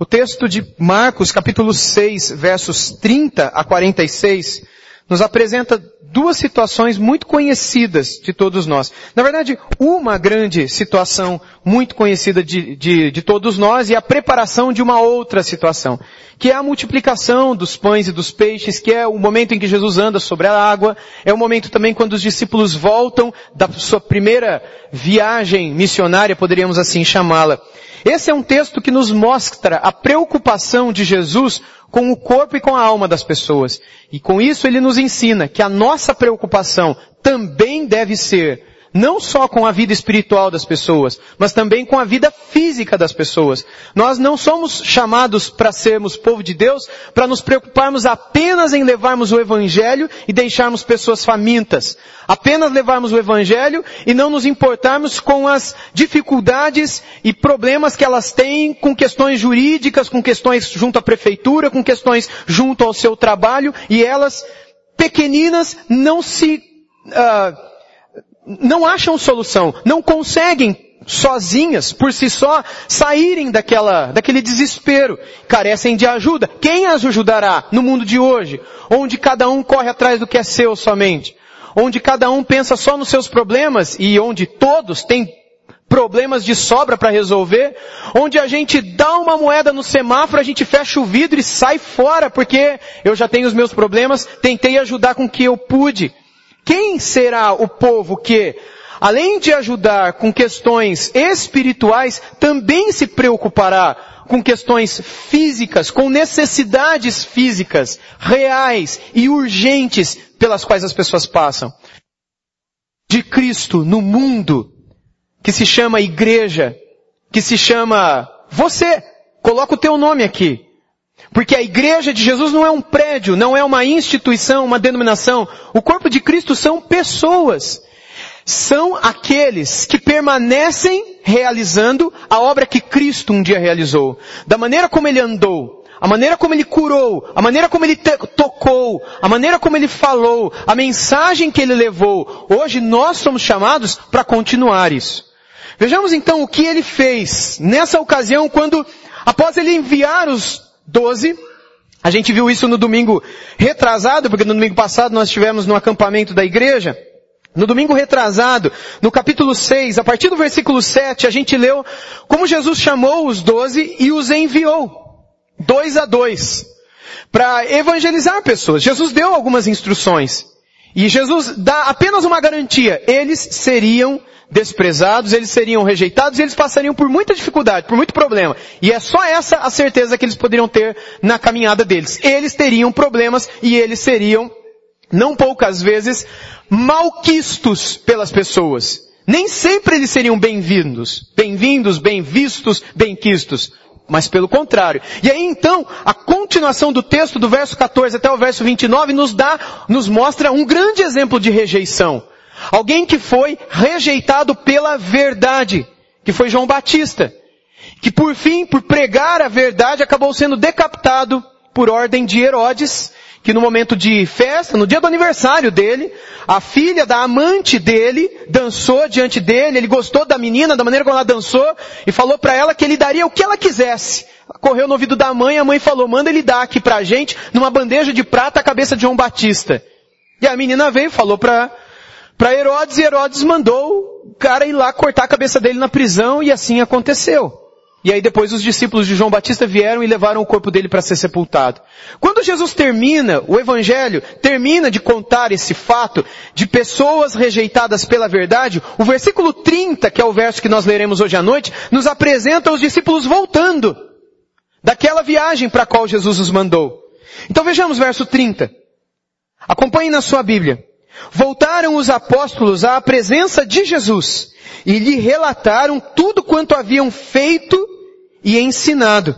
O texto de Marcos, capítulo 6, versos 30 a 46, nos apresenta duas situações muito conhecidas de todos nós. Na verdade, uma grande situação muito conhecida de, de, de, todos nós e a preparação de uma outra situação, que é a multiplicação dos pães e dos peixes, que é o momento em que Jesus anda sobre a água, é o momento também quando os discípulos voltam da sua primeira viagem missionária, poderíamos assim chamá-la. Esse é um texto que nos mostra a preocupação de Jesus com o corpo e com a alma das pessoas. E com isso ele nos ensina que a nossa preocupação também deve ser não só com a vida espiritual das pessoas, mas também com a vida física das pessoas. Nós não somos chamados para sermos povo de Deus para nos preocuparmos apenas em levarmos o Evangelho e deixarmos pessoas famintas. Apenas levarmos o Evangelho e não nos importarmos com as dificuldades e problemas que elas têm com questões jurídicas, com questões junto à prefeitura, com questões junto ao seu trabalho e elas pequeninas não se uh, não acham solução, não conseguem sozinhas, por si só, saírem daquela, daquele desespero, carecem de ajuda. Quem as ajudará no mundo de hoje, onde cada um corre atrás do que é seu somente? Onde cada um pensa só nos seus problemas e onde todos têm problemas de sobra para resolver, onde a gente dá uma moeda no semáforo, a gente fecha o vidro e sai fora porque eu já tenho os meus problemas, tentei ajudar com o que eu pude. Quem será o povo que, além de ajudar com questões espirituais, também se preocupará com questões físicas, com necessidades físicas, reais e urgentes pelas quais as pessoas passam? De Cristo no mundo, que se chama igreja, que se chama você, coloca o teu nome aqui. Porque a igreja de Jesus não é um prédio, não é uma instituição, uma denominação. O corpo de Cristo são pessoas. São aqueles que permanecem realizando a obra que Cristo um dia realizou. Da maneira como ele andou, a maneira como ele curou, a maneira como ele tocou, a maneira como ele falou, a mensagem que ele levou. Hoje nós somos chamados para continuar isso. Vejamos então o que ele fez nessa ocasião quando, após ele enviar os 12. A gente viu isso no domingo retrasado, porque no domingo passado nós estivemos no acampamento da igreja. No domingo retrasado, no capítulo 6, a partir do versículo 7, a gente leu como Jesus chamou os doze e os enviou. Dois a dois. Para evangelizar pessoas. Jesus deu algumas instruções. E Jesus dá apenas uma garantia. Eles seriam desprezados, eles seriam rejeitados e eles passariam por muita dificuldade, por muito problema. E é só essa a certeza que eles poderiam ter na caminhada deles. Eles teriam problemas e eles seriam, não poucas vezes, malquistos pelas pessoas. Nem sempre eles seriam bem-vindos, bem-vindos, bem-vistos, bem-quistos. Mas pelo contrário. E aí então, a continuação do texto do verso 14 até o verso 29 nos dá, nos mostra um grande exemplo de rejeição. Alguém que foi rejeitado pela verdade, que foi João Batista, que por fim, por pregar a verdade, acabou sendo decapitado por ordem de Herodes, que no momento de festa, no dia do aniversário dele, a filha da amante dele dançou diante dele, ele gostou da menina, da maneira como ela dançou, e falou para ela que ele daria o que ela quisesse. Correu no ouvido da mãe, a mãe falou, manda ele dar aqui pra gente, numa bandeja de prata, a cabeça de João Batista. E a menina veio falou para para Herodes e Herodes mandou o cara ir lá cortar a cabeça dele na prisão e assim aconteceu. E aí depois os discípulos de João Batista vieram e levaram o corpo dele para ser sepultado. Quando Jesus termina, o evangelho termina de contar esse fato de pessoas rejeitadas pela verdade, o versículo 30, que é o verso que nós leremos hoje à noite, nos apresenta os discípulos voltando daquela viagem para a qual Jesus os mandou. Então vejamos verso 30. Acompanhe na sua Bíblia. Voltaram os apóstolos à presença de Jesus e lhe relataram tudo quanto haviam feito e ensinado.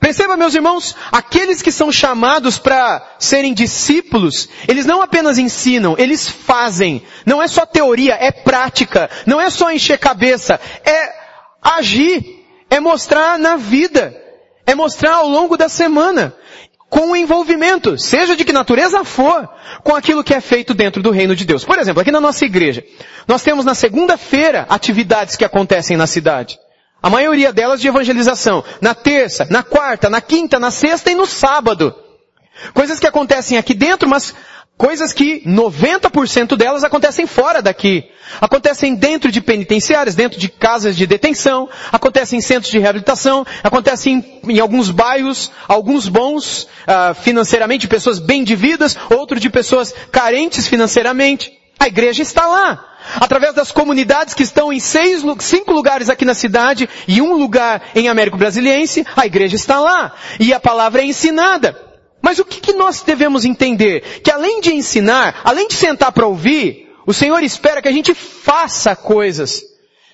Perceba, meus irmãos, aqueles que são chamados para serem discípulos, eles não apenas ensinam, eles fazem. Não é só teoria, é prática. Não é só encher cabeça, é agir, é mostrar na vida, é mostrar ao longo da semana com o envolvimento, seja de que natureza for, com aquilo que é feito dentro do reino de Deus. Por exemplo, aqui na nossa igreja, nós temos na segunda-feira atividades que acontecem na cidade. A maioria delas de evangelização. Na terça, na quarta, na quinta, na sexta e no sábado. Coisas que acontecem aqui dentro, mas coisas que 90% delas acontecem fora daqui. Acontecem dentro de penitenciárias, dentro de casas de detenção, acontecem em centros de reabilitação, acontecem em, em alguns bairros, alguns bons uh, financeiramente, pessoas bem de vidas, outros de pessoas carentes financeiramente. A igreja está lá. Através das comunidades que estão em seis, cinco lugares aqui na cidade e um lugar em Américo Brasiliense, a igreja está lá. E a palavra é ensinada. Mas o que, que nós devemos entender? Que além de ensinar, além de sentar para ouvir, o Senhor espera que a gente faça coisas.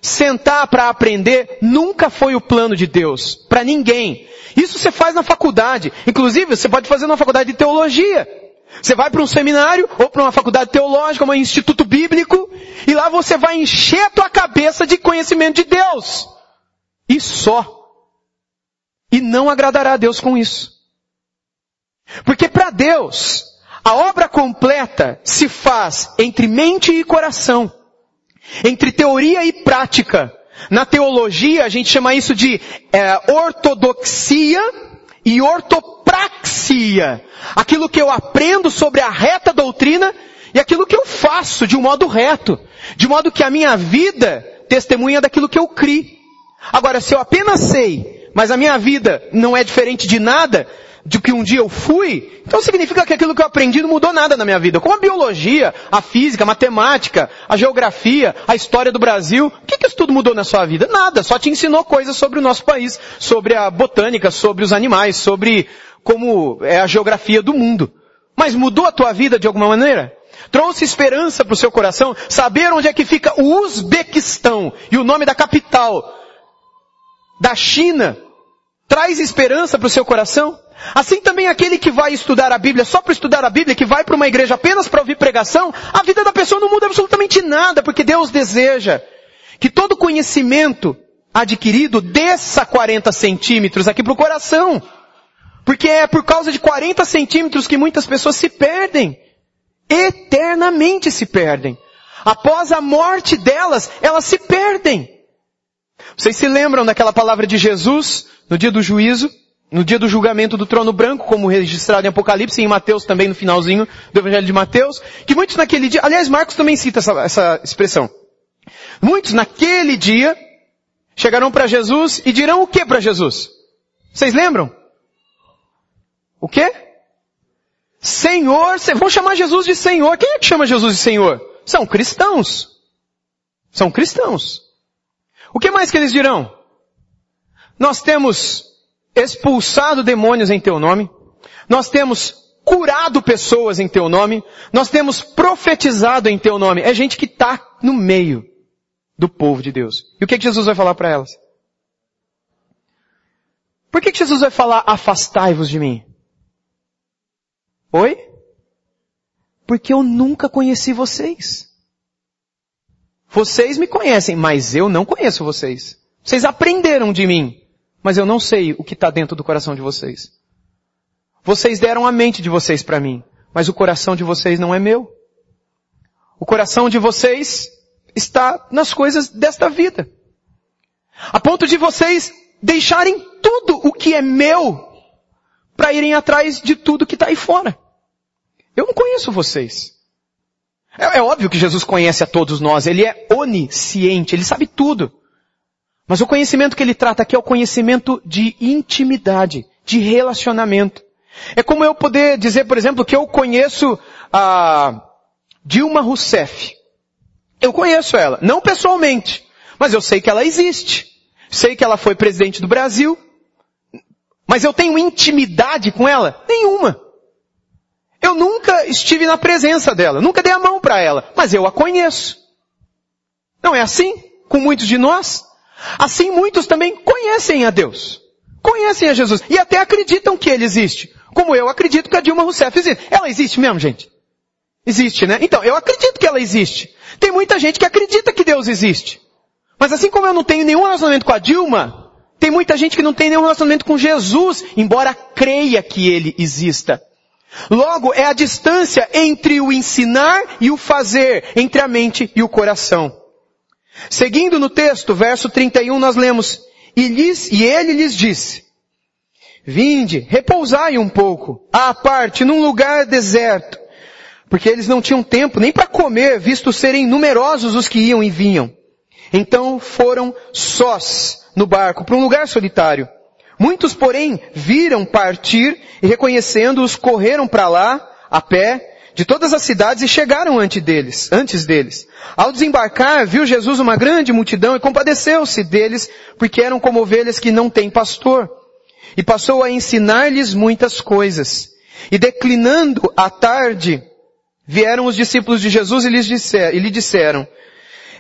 Sentar para aprender nunca foi o plano de Deus. Para ninguém. Isso você faz na faculdade. Inclusive, você pode fazer na faculdade de teologia. Você vai para um seminário ou para uma faculdade teológica, um instituto bíblico, e lá você vai encher a tua cabeça de conhecimento de Deus. E só. E não agradará a Deus com isso. Porque para Deus, a obra completa se faz entre mente e coração. Entre teoria e prática. Na teologia a gente chama isso de é, ortodoxia e ortopraxia. Aquilo que eu aprendo sobre a reta doutrina e aquilo que eu faço de um modo reto. De modo que a minha vida testemunha daquilo que eu criei. Agora, se eu apenas sei, mas a minha vida não é diferente de nada, de que um dia eu fui, então significa que aquilo que eu aprendi não mudou nada na minha vida. Como a biologia, a física, a matemática, a geografia, a história do Brasil, o que, que isso tudo mudou na sua vida? Nada, só te ensinou coisas sobre o nosso país, sobre a botânica, sobre os animais, sobre como é a geografia do mundo. Mas mudou a tua vida de alguma maneira? Trouxe esperança para o seu coração? Saber onde é que fica o Uzbequistão e o nome da capital da China traz esperança para o seu coração? Assim também aquele que vai estudar a Bíblia só para estudar a Bíblia, que vai para uma igreja apenas para ouvir pregação, a vida da pessoa não muda absolutamente nada, porque Deus deseja que todo conhecimento adquirido desça 40 centímetros aqui para o coração. Porque é por causa de 40 centímetros que muitas pessoas se perdem. Eternamente se perdem. Após a morte delas, elas se perdem. Vocês se lembram daquela palavra de Jesus no dia do juízo? no dia do julgamento do trono branco, como registrado em Apocalipse e em Mateus também no finalzinho do Evangelho de Mateus, que muitos naquele dia, aliás, Marcos também cita essa, essa expressão. Muitos naquele dia chegarão para Jesus e dirão o que para Jesus? Vocês lembram? O quê? Senhor, vão chamar Jesus de Senhor. Quem é que chama Jesus de Senhor? São cristãos. São cristãos. O que mais que eles dirão? Nós temos expulsado demônios em teu nome, nós temos curado pessoas em teu nome, nós temos profetizado em teu nome. É gente que está no meio do povo de Deus. E o que, que Jesus vai falar para elas? Por que, que Jesus vai falar afastai-vos de mim? Oi? Porque eu nunca conheci vocês. Vocês me conhecem, mas eu não conheço vocês. Vocês aprenderam de mim mas eu não sei o que está dentro do coração de vocês. Vocês deram a mente de vocês para mim, mas o coração de vocês não é meu. O coração de vocês está nas coisas desta vida. A ponto de vocês deixarem tudo o que é meu para irem atrás de tudo que está aí fora. Eu não conheço vocês. É, é, óbvio que Jesus conhece a todos nós. Ele é onisciente. Ele sabe tudo. Mas o conhecimento que ele trata aqui é o conhecimento de intimidade, de relacionamento. É como eu poder dizer, por exemplo, que eu conheço a Dilma Rousseff. Eu conheço ela, não pessoalmente, mas eu sei que ela existe. Sei que ela foi presidente do Brasil, mas eu tenho intimidade com ela? Nenhuma. Eu nunca estive na presença dela, nunca dei a mão para ela, mas eu a conheço. Não é assim com muitos de nós? Assim muitos também conhecem a Deus. Conhecem a Jesus. E até acreditam que Ele existe. Como eu acredito que a Dilma Rousseff existe. Ela existe mesmo, gente? Existe, né? Então, eu acredito que ela existe. Tem muita gente que acredita que Deus existe. Mas assim como eu não tenho nenhum relacionamento com a Dilma, tem muita gente que não tem nenhum relacionamento com Jesus, embora creia que Ele exista. Logo, é a distância entre o ensinar e o fazer, entre a mente e o coração. Seguindo no texto, verso 31, nós lemos, e, lhes, e ele lhes disse, Vinde, repousai um pouco, à parte, num lugar deserto, porque eles não tinham tempo nem para comer, visto serem numerosos os que iam e vinham. Então foram sós no barco, para um lugar solitário. Muitos, porém, viram partir e reconhecendo-os, correram para lá, a pé, de todas as cidades e chegaram antes deles, antes deles. Ao desembarcar, viu Jesus uma grande multidão e compadeceu-se deles, porque eram como ovelhas que não têm pastor. E passou a ensinar-lhes muitas coisas. E declinando a tarde, vieram os discípulos de Jesus e, lhes disser, e lhe disseram,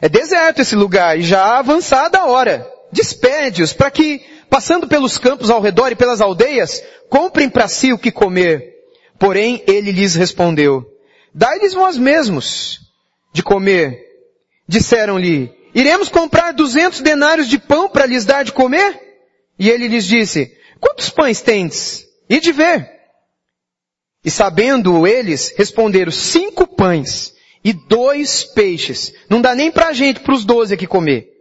é deserto esse lugar e já avançada a hora. Despede-os para que, passando pelos campos ao redor e pelas aldeias, comprem para si o que comer. Porém, ele lhes respondeu, dai-lhes vós mesmos de comer. Disseram-lhe, iremos comprar duzentos denários de pão para lhes dar de comer? E ele lhes disse, quantos pães tendes? E de ver. E sabendo eles, responderam, cinco pães e dois peixes. Não dá nem para a gente, para os doze aqui comer.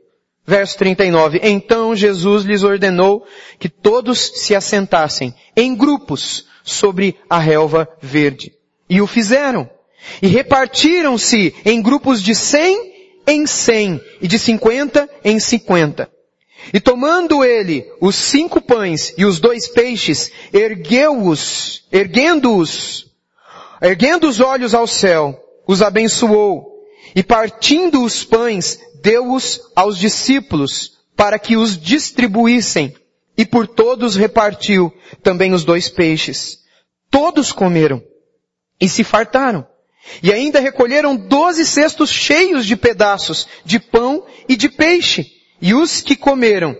Verso 39. Então Jesus lhes ordenou que todos se assentassem em grupos sobre a relva verde. E o fizeram. E repartiram-se em grupos de cem em cem e de cinquenta em cinquenta. E tomando ele os cinco pães e os dois peixes, ergueu-os, erguendo-os, erguendo os olhos ao céu, os abençoou, e partindo os pães, deu-os aos discípulos, para que os distribuíssem, e por todos repartiu também os dois peixes. Todos comeram, e se fartaram. E ainda recolheram doze cestos cheios de pedaços de pão e de peixe. E os que comeram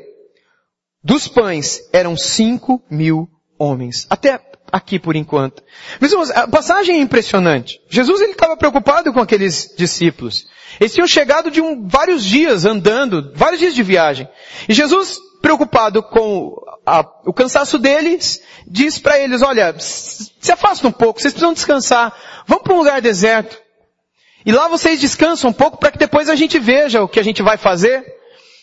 dos pães eram cinco mil homens. Até aqui por enquanto. Irmãos, a passagem é impressionante. Jesus ele estava preocupado com aqueles discípulos. Eles tinham chegado de um, vários dias andando, vários dias de viagem. E Jesus, preocupado com a, o cansaço deles, diz para eles, olha, se afasta um pouco, vocês precisam descansar. Vamos para um lugar deserto. E lá vocês descansam um pouco para que depois a gente veja o que a gente vai fazer.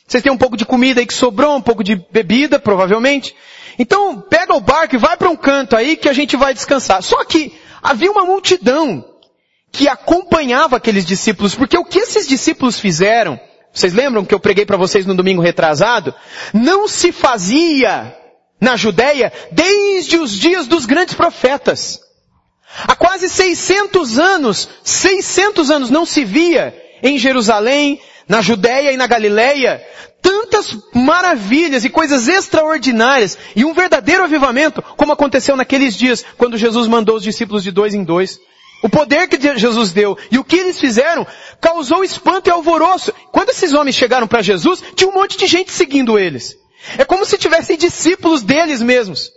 Vocês têm um pouco de comida aí que sobrou, um pouco de bebida, provavelmente. Então, pega o barco e vai para um canto aí que a gente vai descansar. Só que havia uma multidão que acompanhava aqueles discípulos, porque o que esses discípulos fizeram, vocês lembram que eu preguei para vocês no domingo retrasado? Não se fazia na Judéia desde os dias dos grandes profetas. Há quase 600 anos, 600 anos não se via em Jerusalém, na Judéia e na Galileia, tantas maravilhas e coisas extraordinárias e um verdadeiro avivamento, como aconteceu naqueles dias, quando Jesus mandou os discípulos de dois em dois. O poder que Jesus deu e o que eles fizeram causou espanto e alvoroço. Quando esses homens chegaram para Jesus, tinha um monte de gente seguindo eles. É como se tivessem discípulos deles mesmos.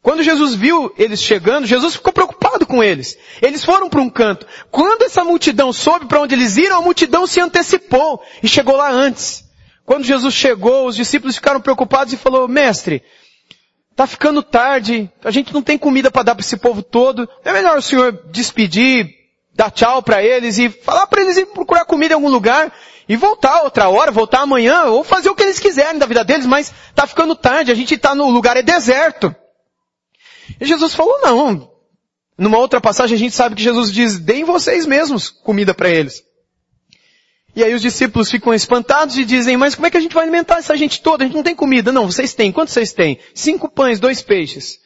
Quando Jesus viu eles chegando, Jesus ficou preocupado com eles. Eles foram para um canto. Quando essa multidão soube para onde eles iram, a multidão se antecipou e chegou lá antes. Quando Jesus chegou, os discípulos ficaram preocupados e falou, mestre, tá ficando tarde, a gente não tem comida para dar para esse povo todo, é melhor o senhor despedir, dar tchau para eles e falar para eles ir procurar comida em algum lugar e voltar outra hora, voltar amanhã, ou fazer o que eles quiserem da vida deles, mas tá ficando tarde, a gente está no lugar é deserto. E Jesus falou, não. Numa outra passagem a gente sabe que Jesus diz, deem vocês mesmos comida para eles. E aí os discípulos ficam espantados e dizem, mas como é que a gente vai alimentar essa gente toda? A gente não tem comida. Não, vocês têm. Quantos vocês têm? Cinco pães, dois peixes.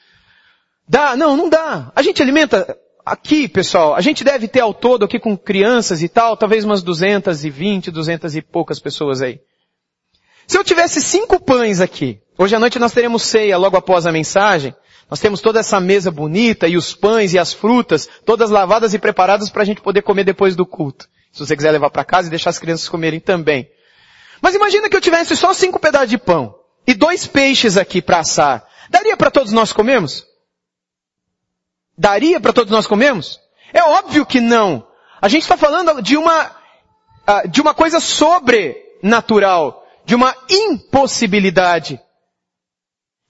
Dá? Não, não dá. A gente alimenta aqui, pessoal, a gente deve ter ao todo aqui com crianças e tal, talvez umas 220, 200 e poucas pessoas aí. Se eu tivesse cinco pães aqui, hoje à noite nós teremos ceia logo após a mensagem, nós temos toda essa mesa bonita e os pães e as frutas, todas lavadas e preparadas para a gente poder comer depois do culto. Se você quiser levar para casa e deixar as crianças comerem também. Mas imagina que eu tivesse só cinco pedaços de pão e dois peixes aqui para assar. Daria para todos nós comermos? Daria para todos nós comermos? É óbvio que não. A gente está falando de uma, ah, de uma coisa sobrenatural, de uma impossibilidade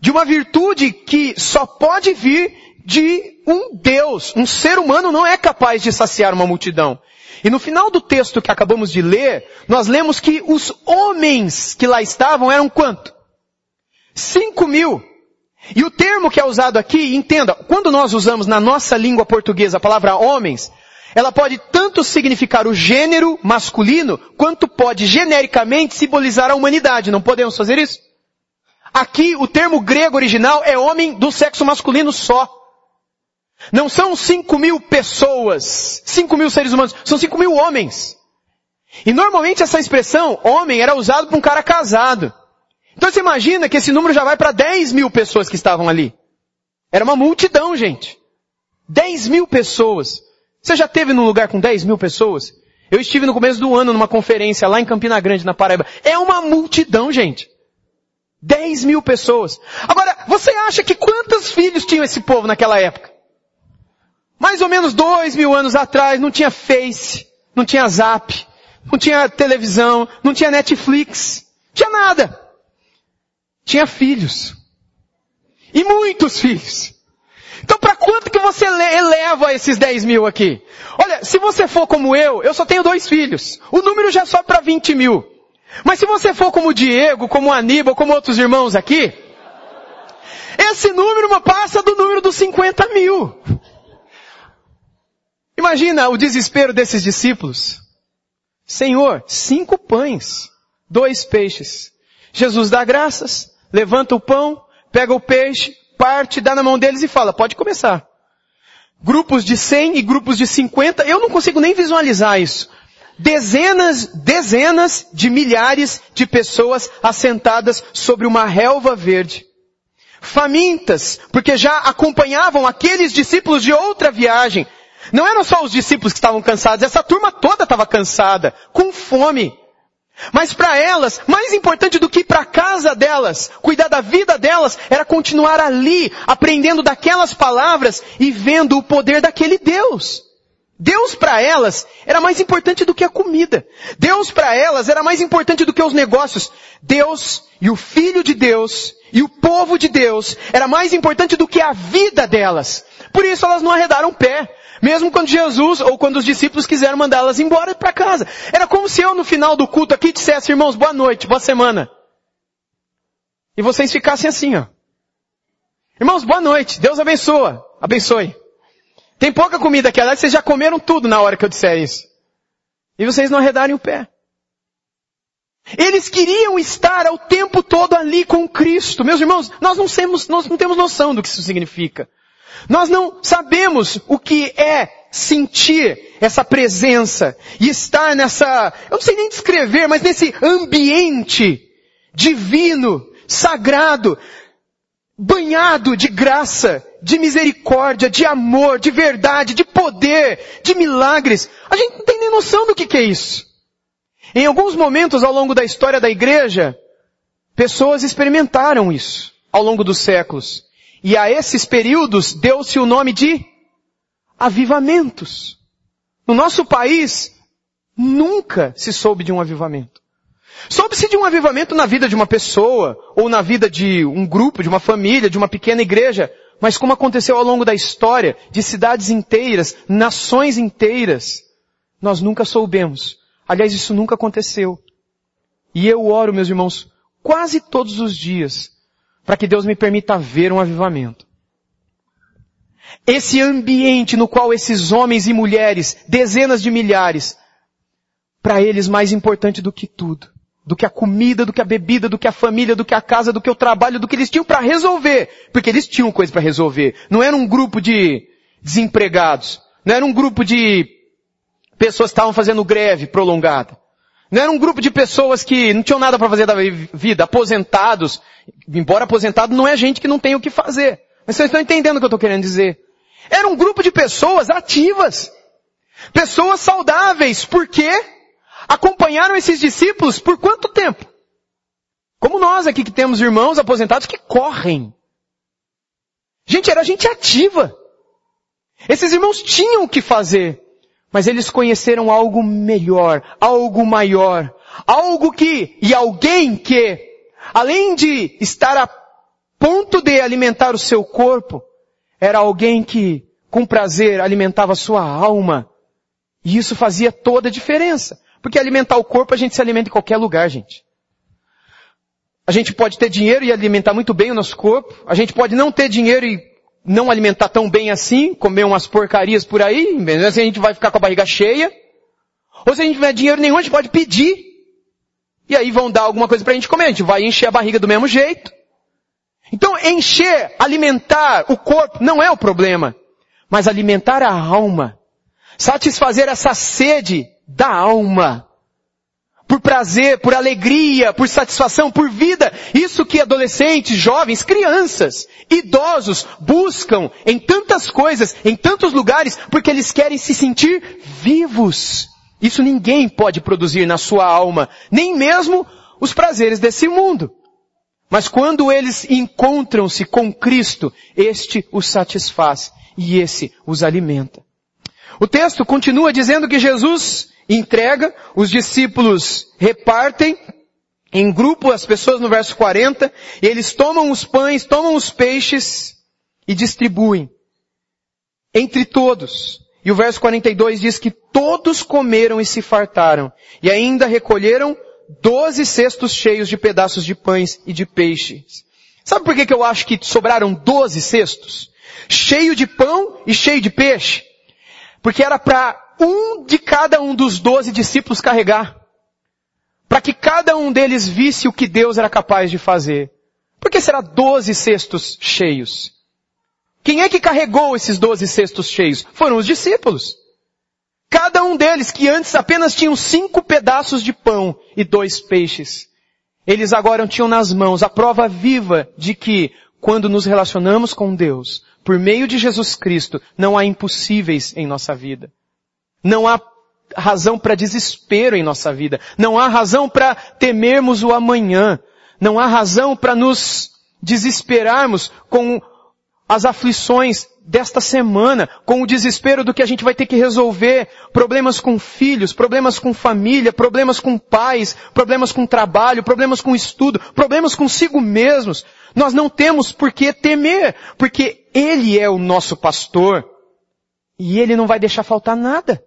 de uma virtude que só pode vir de um Deus. Um ser humano não é capaz de saciar uma multidão. E no final do texto que acabamos de ler, nós lemos que os homens que lá estavam eram quanto? Cinco mil. E o termo que é usado aqui, entenda, quando nós usamos na nossa língua portuguesa a palavra homens, ela pode tanto significar o gênero masculino, quanto pode genericamente simbolizar a humanidade. Não podemos fazer isso? Aqui, o termo grego original é homem do sexo masculino só. Não são cinco mil pessoas, cinco mil seres humanos, são cinco mil homens. E normalmente essa expressão, homem, era usado para um cara casado. Então você imagina que esse número já vai para 10 mil pessoas que estavam ali. Era uma multidão, gente. 10 mil pessoas. Você já teve num lugar com 10 mil pessoas? Eu estive no começo do ano numa conferência lá em Campina Grande, na Paraíba. É uma multidão, gente. 10 mil pessoas. Agora, você acha que quantos filhos tinham esse povo naquela época? Mais ou menos dois mil anos atrás, não tinha Face, não tinha Zap, não tinha televisão, não tinha Netflix, tinha nada. Tinha filhos. E muitos filhos. Então para quanto que você eleva esses 10 mil aqui? Olha, se você for como eu, eu só tenho dois filhos. O número já sobe para 20 mil. Mas se você for como o Diego, como o Aníbal, como outros irmãos aqui, esse número passa do número dos 50 mil. Imagina o desespero desses discípulos. Senhor, cinco pães, dois peixes. Jesus dá graças, levanta o pão, pega o peixe, parte, dá na mão deles e fala, pode começar. Grupos de 100 e grupos de 50, eu não consigo nem visualizar isso. Dezenas, dezenas de milhares de pessoas assentadas sobre uma relva verde. Famintas, porque já acompanhavam aqueles discípulos de outra viagem, não eram só os discípulos que estavam cansados, essa turma toda estava cansada, com fome. Mas para elas, mais importante do que para a casa delas, cuidar da vida delas, era continuar ali, aprendendo daquelas palavras e vendo o poder daquele Deus. Deus para elas era mais importante do que a comida. Deus para elas era mais importante do que os negócios. Deus e o Filho de Deus e o povo de Deus era mais importante do que a vida delas. Por isso elas não arredaram pé. Mesmo quando Jesus ou quando os discípulos quiseram mandá-las embora para casa. Era como se eu no final do culto aqui dissesse, irmãos, boa noite, boa semana. E vocês ficassem assim, ó. Irmãos, boa noite. Deus abençoa. Abençoe. Tem pouca comida aqui. Aliás, vocês já comeram tudo na hora que eu disser isso. E vocês não arredarem o pé. Eles queriam estar ao tempo todo ali com Cristo. Meus irmãos, nós não nós não temos noção do que isso significa. Nós não sabemos o que é sentir essa presença e estar nessa, eu não sei nem descrever, mas nesse ambiente divino, sagrado, banhado de graça, de misericórdia, de amor, de verdade, de poder, de milagres. A gente não tem nem noção do que, é isso. Em alguns momentos ao longo da história da igreja, pessoas experimentaram isso ao longo dos séculos. E a esses períodos deu-se o nome de avivamentos. No nosso país, nunca se soube de um avivamento. Soube-se de um avivamento na vida de uma pessoa, ou na vida de um grupo, de uma família, de uma pequena igreja, mas como aconteceu ao longo da história, de cidades inteiras, nações inteiras, nós nunca soubemos. Aliás, isso nunca aconteceu. E eu oro, meus irmãos, quase todos os dias, para que Deus me permita ver um avivamento. Esse ambiente no qual esses homens e mulheres, dezenas de milhares, para eles mais importante do que tudo, do que a comida, do que a bebida, do que a família, do que a casa, do que o trabalho, do que eles tinham para resolver, porque eles tinham coisa para resolver. Não era um grupo de desempregados, não era um grupo de pessoas que estavam fazendo greve prolongada. Não era um grupo de pessoas que não tinham nada para fazer da vida, aposentados. Embora aposentado não é gente que não tem o que fazer. Mas vocês estão entendendo o que eu estou querendo dizer. Era um grupo de pessoas ativas. Pessoas saudáveis. Por quê? Acompanharam esses discípulos por quanto tempo? Como nós aqui que temos irmãos aposentados que correm. Gente, era gente ativa. Esses irmãos tinham o que fazer. Mas eles conheceram algo melhor, algo maior, algo que, e alguém que, além de estar a ponto de alimentar o seu corpo, era alguém que, com prazer, alimentava a sua alma. E isso fazia toda a diferença. Porque alimentar o corpo a gente se alimenta em qualquer lugar, gente. A gente pode ter dinheiro e alimentar muito bem o nosso corpo. A gente pode não ter dinheiro e não alimentar tão bem assim, comer umas porcarias por aí, assim a gente vai ficar com a barriga cheia. Ou se a gente não tiver dinheiro nenhum, a gente pode pedir. E aí vão dar alguma coisa pra gente comer. A gente vai encher a barriga do mesmo jeito. Então encher, alimentar o corpo não é o problema. Mas alimentar a alma. Satisfazer essa sede da alma por prazer, por alegria, por satisfação, por vida. Isso que adolescentes, jovens, crianças, idosos buscam em tantas coisas, em tantos lugares, porque eles querem se sentir vivos. Isso ninguém pode produzir na sua alma, nem mesmo os prazeres desse mundo. Mas quando eles encontram-se com Cristo, este os satisfaz e esse os alimenta. O texto continua dizendo que Jesus entrega, os discípulos repartem em grupo as pessoas no verso 40, e eles tomam os pães, tomam os peixes e distribuem entre todos. E o verso 42 diz que todos comeram e se fartaram, e ainda recolheram doze cestos cheios de pedaços de pães e de peixes. Sabe por que, que eu acho que sobraram doze cestos? Cheio de pão e cheio de peixe. Porque era para um de cada um dos doze discípulos carregar. Para que cada um deles visse o que Deus era capaz de fazer. Por que será doze cestos cheios? Quem é que carregou esses doze cestos cheios? Foram os discípulos. Cada um deles, que antes apenas tinham cinco pedaços de pão e dois peixes, eles agora tinham nas mãos a prova viva de que, quando nos relacionamos com Deus, por meio de Jesus Cristo, não há impossíveis em nossa vida. Não há razão para desespero em nossa vida. Não há razão para temermos o amanhã. Não há razão para nos desesperarmos com as aflições desta semana, com o desespero do que a gente vai ter que resolver, problemas com filhos, problemas com família, problemas com pais, problemas com trabalho, problemas com estudo, problemas consigo mesmos. Nós não temos por que temer, porque Ele é o nosso pastor e Ele não vai deixar faltar nada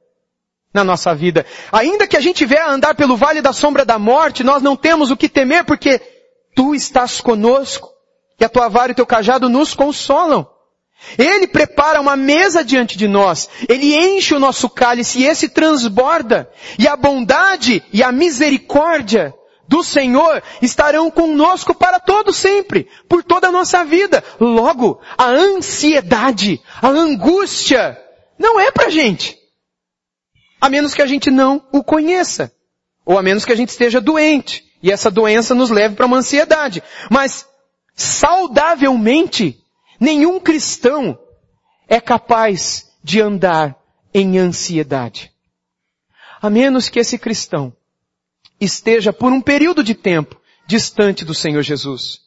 na nossa vida. Ainda que a gente venha andar pelo vale da sombra da morte, nós não temos o que temer porque tu estás conosco e a tua vara e o teu cajado nos consolam. Ele prepara uma mesa diante de nós. Ele enche o nosso cálice e esse transborda. E a bondade e a misericórdia do Senhor estarão conosco para todo sempre, por toda a nossa vida. Logo, a ansiedade, a angústia, não é pra gente. A menos que a gente não o conheça. Ou a menos que a gente esteja doente. E essa doença nos leve para uma ansiedade. Mas, saudavelmente, nenhum cristão é capaz de andar em ansiedade. A menos que esse cristão esteja por um período de tempo distante do Senhor Jesus.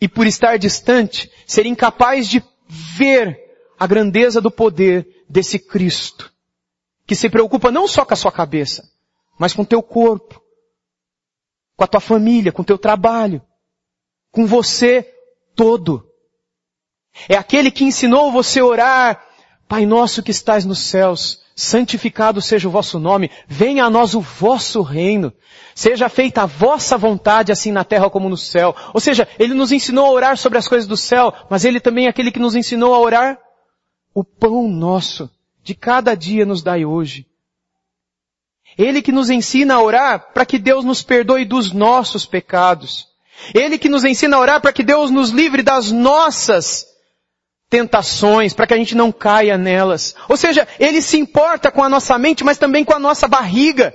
E por estar distante, ser incapaz de ver a grandeza do poder desse Cristo que se preocupa não só com a sua cabeça, mas com o teu corpo, com a tua família, com o teu trabalho, com você todo. É aquele que ensinou você a orar, Pai nosso que estás nos céus, santificado seja o vosso nome, venha a nós o vosso reino, seja feita a vossa vontade assim na terra como no céu. Ou seja, Ele nos ensinou a orar sobre as coisas do céu, mas Ele também é aquele que nos ensinou a orar o pão nosso de cada dia nos dai hoje. Ele que nos ensina a orar para que Deus nos perdoe dos nossos pecados. Ele que nos ensina a orar para que Deus nos livre das nossas tentações, para que a gente não caia nelas. Ou seja, Ele se importa com a nossa mente, mas também com a nossa barriga,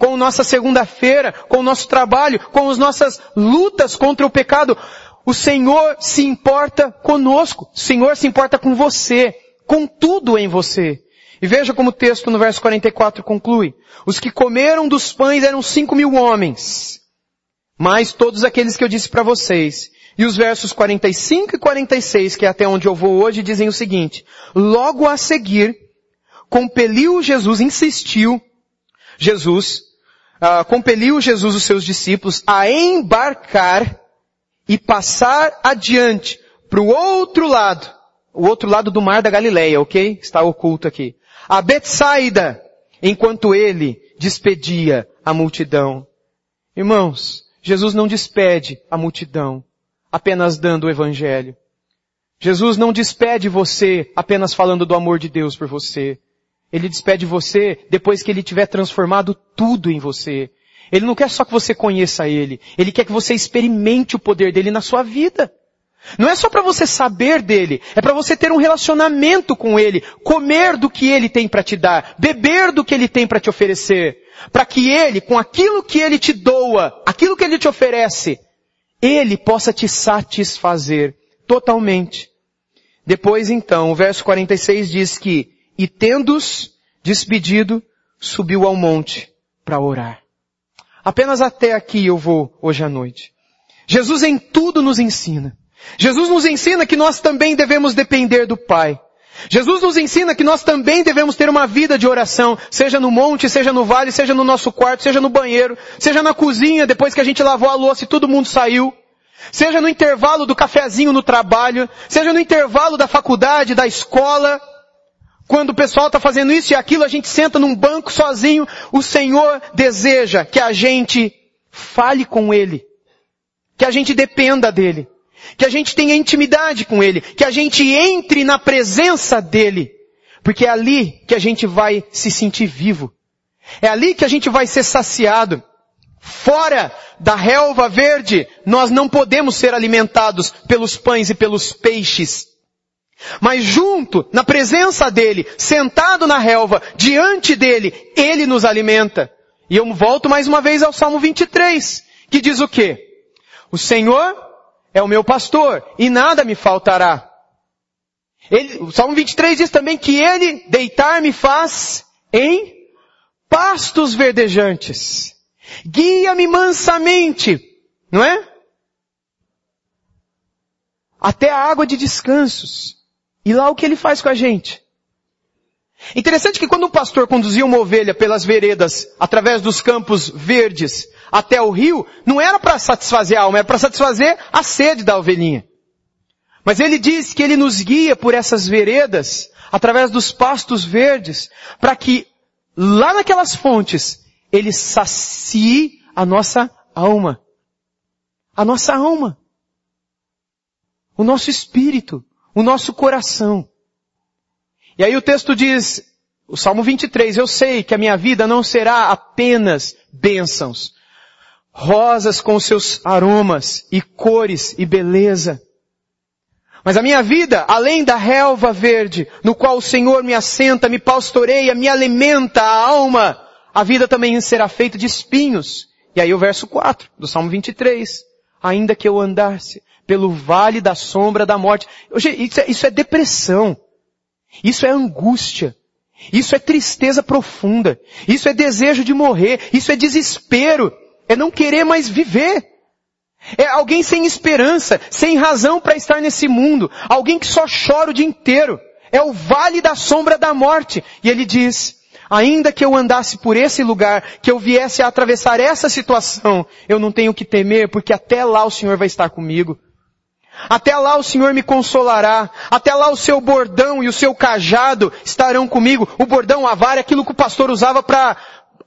com a nossa segunda-feira, com o nosso trabalho, com as nossas lutas contra o pecado. O Senhor se importa conosco. O Senhor se importa com você, com tudo em você. E veja como o texto no verso 44 conclui. Os que comeram dos pães eram cinco mil homens. Mais todos aqueles que eu disse para vocês. E os versos 45 e 46, que é até onde eu vou hoje, dizem o seguinte. Logo a seguir, compeliu Jesus, insistiu, Jesus, uh, compeliu Jesus os seus discípulos a embarcar e passar adiante para o outro lado, o outro lado do mar da Galileia, ok? Está oculto aqui a Betsaida, enquanto ele despedia a multidão. Irmãos, Jesus não despede a multidão apenas dando o evangelho. Jesus não despede você apenas falando do amor de Deus por você. Ele despede você depois que ele tiver transformado tudo em você. Ele não quer só que você conheça ele. Ele quer que você experimente o poder dele na sua vida. Não é só para você saber dele, é para você ter um relacionamento com ele, comer do que ele tem para te dar, beber do que ele tem para te oferecer, para que ele, com aquilo que ele te doa, aquilo que ele te oferece, ele possa te satisfazer totalmente. Depois então, o verso 46 diz que, e tendo-os despedido, subiu ao monte para orar. Apenas até aqui eu vou hoje à noite. Jesus em tudo nos ensina. Jesus nos ensina que nós também devemos depender do Pai. Jesus nos ensina que nós também devemos ter uma vida de oração, seja no monte, seja no vale, seja no nosso quarto, seja no banheiro, seja na cozinha, depois que a gente lavou a louça e todo mundo saiu, seja no intervalo do cafezinho no trabalho, seja no intervalo da faculdade, da escola, quando o pessoal está fazendo isso e aquilo, a gente senta num banco sozinho, o Senhor deseja que a gente fale com Ele, que a gente dependa dEle que a gente tenha intimidade com Ele, que a gente entre na presença dEle, porque é ali que a gente vai se sentir vivo. É ali que a gente vai ser saciado. Fora da relva verde, nós não podemos ser alimentados pelos pães e pelos peixes. Mas junto, na presença dele, sentado na relva, diante dele, ele nos alimenta. E eu volto mais uma vez ao Salmo 23, que diz o quê? O Senhor é o meu pastor e nada me faltará. Ele, o Salmo 23 diz também que ele deitar-me faz em pastos verdejantes. Guia-me mansamente, não é? Até a água de descansos. E lá o que ele faz com a gente? Interessante que quando um pastor conduzia uma ovelha pelas veredas, através dos campos verdes, até o rio, não era para satisfazer a alma, era para satisfazer a sede da ovelhinha. Mas ele diz que ele nos guia por essas veredas, através dos pastos verdes, para que lá naquelas fontes, ele sacie a nossa alma. A nossa alma. O nosso espírito. O nosso coração. E aí o texto diz, o Salmo 23, eu sei que a minha vida não será apenas bênçãos, rosas com seus aromas e cores e beleza. Mas a minha vida, além da relva verde, no qual o Senhor me assenta, me pastoreia, me alimenta a alma, a vida também será feita de espinhos. E aí o verso 4 do Salmo 23. Ainda que eu andasse pelo vale da sombra da morte. Isso é, isso é depressão. Isso é angústia. Isso é tristeza profunda. Isso é desejo de morrer. Isso é desespero. É não querer mais viver. É alguém sem esperança, sem razão para estar nesse mundo. Alguém que só chora o dia inteiro. É o vale da sombra da morte. E ele diz, ainda que eu andasse por esse lugar, que eu viesse a atravessar essa situação, eu não tenho que temer, porque até lá o Senhor vai estar comigo. Até lá o Senhor me consolará. Até lá o seu bordão e o seu cajado estarão comigo. O bordão, a vara, é aquilo que o pastor usava para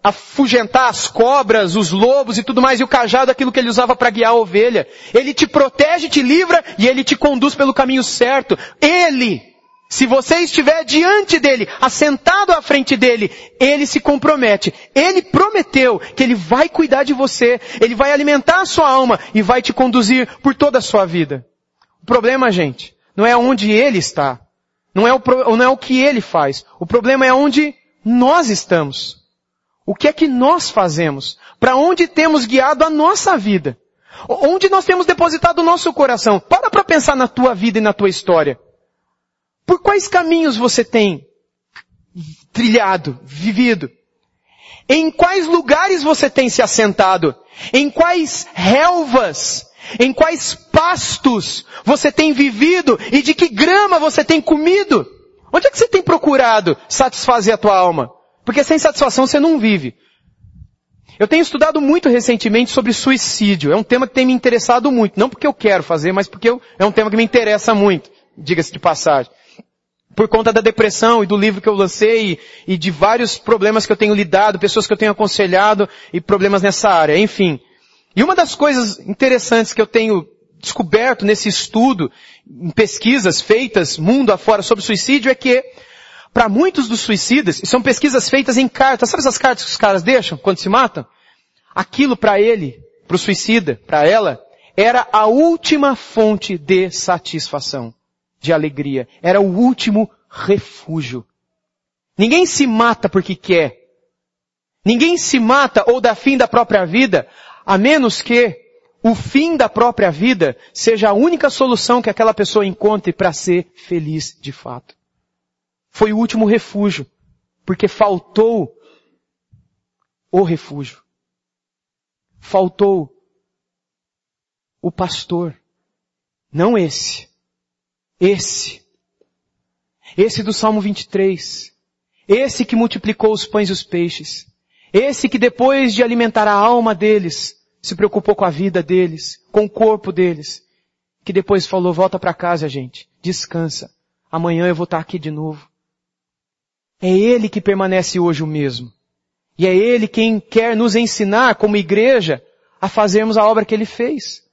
afugentar as cobras, os lobos e tudo mais, e o cajado é aquilo que ele usava para guiar a ovelha. Ele te protege, te livra e ele te conduz pelo caminho certo. Ele, se você estiver diante dele, assentado à frente dele, ele se compromete. Ele prometeu que ele vai cuidar de você, ele vai alimentar a sua alma e vai te conduzir por toda a sua vida. O problema, gente, não é onde ele está. Não é o, não é o que ele faz. O problema é onde nós estamos. O que é que nós fazemos? Para onde temos guiado a nossa vida? Onde nós temos depositado o nosso coração? Para para pensar na tua vida e na tua história. Por quais caminhos você tem trilhado, vivido? Em quais lugares você tem se assentado? Em quais relvas em quais pastos você tem vivido e de que grama você tem comido? Onde é que você tem procurado satisfazer a tua alma? Porque sem satisfação você não vive. Eu tenho estudado muito recentemente sobre suicídio. É um tema que tem me interessado muito. Não porque eu quero fazer, mas porque eu, é um tema que me interessa muito. Diga-se de passagem. Por conta da depressão e do livro que eu lancei e, e de vários problemas que eu tenho lidado, pessoas que eu tenho aconselhado e problemas nessa área. Enfim. E uma das coisas interessantes que eu tenho descoberto nesse estudo, em pesquisas feitas mundo afora sobre suicídio, é que para muitos dos suicidas, são pesquisas feitas em cartas, sabe essas cartas que os caras deixam quando se matam? Aquilo para ele, para o suicida, para ela, era a última fonte de satisfação, de alegria. Era o último refúgio. Ninguém se mata porque quer. Ninguém se mata ou dá fim da própria vida, a menos que o fim da própria vida seja a única solução que aquela pessoa encontre para ser feliz de fato. Foi o último refúgio, porque faltou o refúgio. Faltou o pastor. Não esse. Esse. Esse do Salmo 23. Esse que multiplicou os pães e os peixes. Esse que depois de alimentar a alma deles, se preocupou com a vida deles, com o corpo deles. Que depois falou, volta para casa, gente. Descansa. Amanhã eu vou estar aqui de novo. É Ele que permanece hoje o mesmo. E é Ele quem quer nos ensinar, como igreja, a fazermos a obra que Ele fez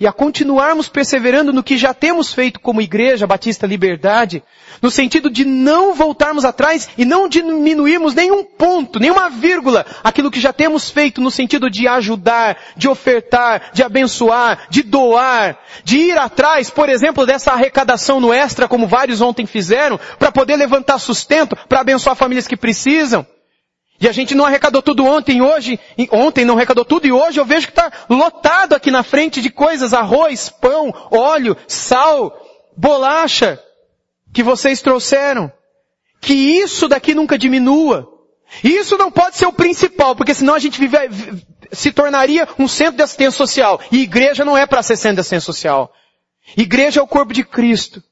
e a continuarmos perseverando no que já temos feito como Igreja Batista Liberdade, no sentido de não voltarmos atrás e não diminuirmos nenhum ponto, nenhuma vírgula, aquilo que já temos feito no sentido de ajudar, de ofertar, de abençoar, de doar, de ir atrás, por exemplo, dessa arrecadação no extra, como vários ontem fizeram, para poder levantar sustento, para abençoar famílias que precisam. E a gente não arrecadou tudo ontem, hoje, ontem não arrecadou tudo e hoje eu vejo que está lotado aqui na frente de coisas, arroz, pão, óleo, sal, bolacha, que vocês trouxeram. Que isso daqui nunca diminua. Isso não pode ser o principal, porque senão a gente vive, se tornaria um centro de assistência social. E igreja não é para ser centro de assistência social. Igreja é o corpo de Cristo.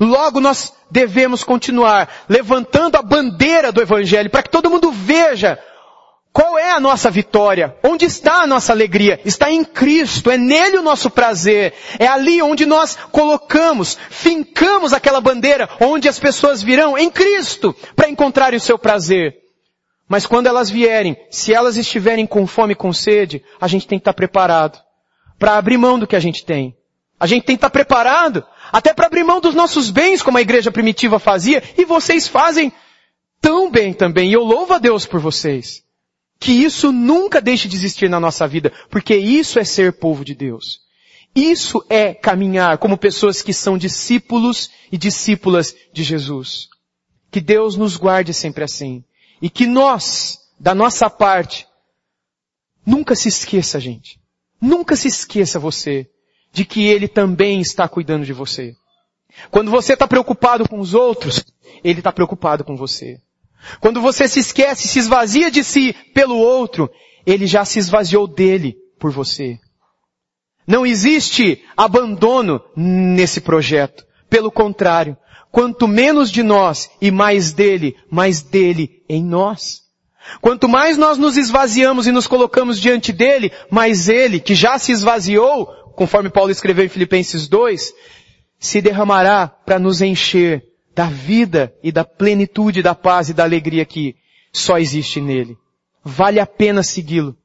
Logo nós devemos continuar levantando a bandeira do Evangelho para que todo mundo veja qual é a nossa vitória, onde está a nossa alegria. Está em Cristo, é nele o nosso prazer. É ali onde nós colocamos, fincamos aquela bandeira, onde as pessoas virão em Cristo para encontrarem o seu prazer. Mas quando elas vierem, se elas estiverem com fome e com sede, a gente tem que estar preparado para abrir mão do que a gente tem. A gente tem que estar preparado até para abrir mão dos nossos bens, como a igreja primitiva fazia, e vocês fazem tão bem também, e eu louvo a Deus por vocês. Que isso nunca deixe de existir na nossa vida, porque isso é ser povo de Deus. Isso é caminhar como pessoas que são discípulos e discípulas de Jesus. Que Deus nos guarde sempre assim. E que nós, da nossa parte, nunca se esqueça, gente. Nunca se esqueça você de que Ele também está cuidando de você. Quando você está preocupado com os outros, Ele está preocupado com você. Quando você se esquece, se esvazia de si pelo outro, Ele já se esvaziou dele por você. Não existe abandono nesse projeto. Pelo contrário, quanto menos de nós e mais dele, mais dele em nós. Quanto mais nós nos esvaziamos e nos colocamos diante dele, mais ele, que já se esvaziou, conforme Paulo escreveu em Filipenses 2, se derramará para nos encher da vida e da plenitude da paz e da alegria que só existe nele. Vale a pena segui-lo.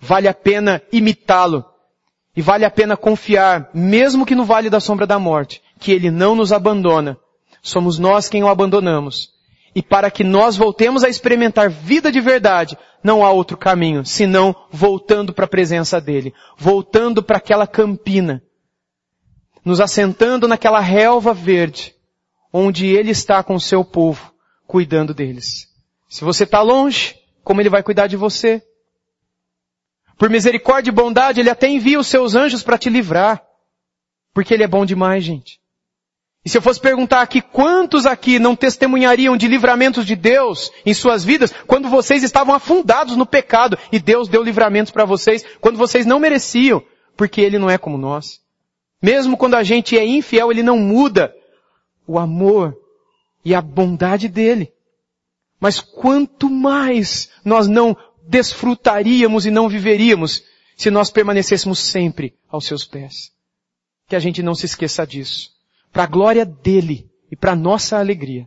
Vale a pena imitá-lo. E vale a pena confiar, mesmo que no vale da sombra da morte, que ele não nos abandona. Somos nós quem o abandonamos. E para que nós voltemos a experimentar vida de verdade, não há outro caminho, senão voltando para a presença dele, voltando para aquela campina, nos assentando naquela relva verde, onde ele está com o seu povo, cuidando deles. Se você está longe, como ele vai cuidar de você? Por misericórdia e bondade, ele até envia os seus anjos para te livrar. Porque ele é bom demais, gente. E se eu fosse perguntar aqui, quantos aqui não testemunhariam de livramentos de Deus em suas vidas quando vocês estavam afundados no pecado e Deus deu livramentos para vocês quando vocês não mereciam, porque Ele não é como nós. Mesmo quando a gente é infiel, Ele não muda o amor e a bondade dEle. Mas quanto mais nós não desfrutaríamos e não viveríamos se nós permanecêssemos sempre aos seus pés. Que a gente não se esqueça disso para a glória dele e para nossa alegria.